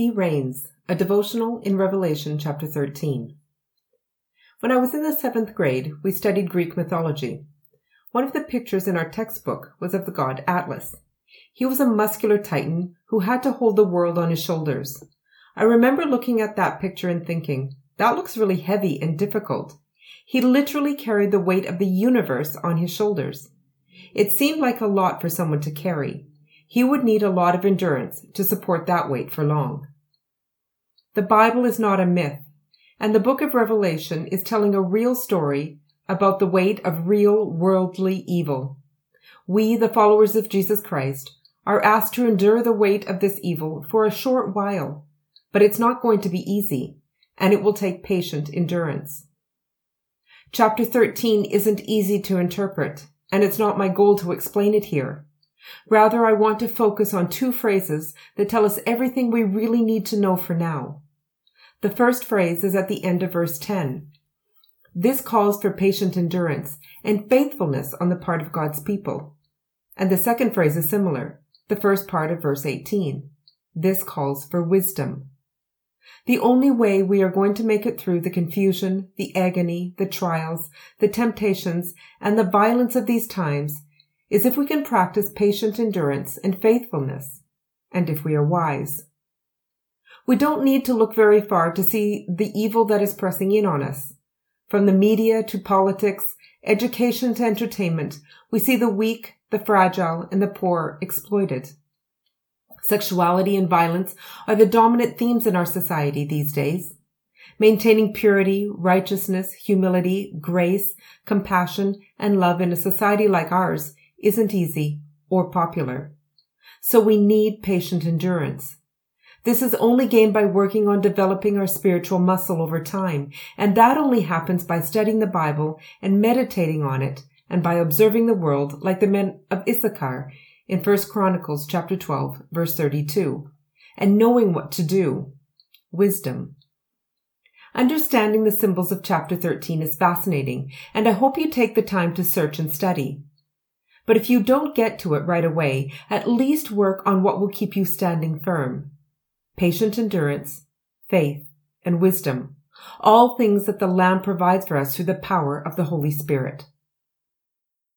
He reigns, a devotional in Revelation chapter 13. When I was in the seventh grade, we studied Greek mythology. One of the pictures in our textbook was of the god Atlas. He was a muscular titan who had to hold the world on his shoulders. I remember looking at that picture and thinking, that looks really heavy and difficult. He literally carried the weight of the universe on his shoulders. It seemed like a lot for someone to carry. He would need a lot of endurance to support that weight for long. The Bible is not a myth, and the book of Revelation is telling a real story about the weight of real worldly evil. We, the followers of Jesus Christ, are asked to endure the weight of this evil for a short while, but it's not going to be easy, and it will take patient endurance. Chapter 13 isn't easy to interpret, and it's not my goal to explain it here. Rather, I want to focus on two phrases that tell us everything we really need to know for now. The first phrase is at the end of verse 10. This calls for patient endurance and faithfulness on the part of God's people. And the second phrase is similar, the first part of verse 18. This calls for wisdom. The only way we are going to make it through the confusion, the agony, the trials, the temptations, and the violence of these times is if we can practice patient endurance and faithfulness, and if we are wise. We don't need to look very far to see the evil that is pressing in on us. From the media to politics, education to entertainment, we see the weak, the fragile, and the poor exploited. Sexuality and violence are the dominant themes in our society these days. Maintaining purity, righteousness, humility, grace, compassion, and love in a society like ours isn't easy or popular. So we need patient endurance. This is only gained by working on developing our spiritual muscle over time, and that only happens by studying the Bible and meditating on it, and by observing the world like the men of Issachar in 1 Chronicles chapter 12, verse 32, and knowing what to do. Wisdom. Understanding the symbols of chapter 13 is fascinating, and I hope you take the time to search and study. But if you don't get to it right away, at least work on what will keep you standing firm. Patient endurance, faith, and wisdom. All things that the Lamb provides for us through the power of the Holy Spirit.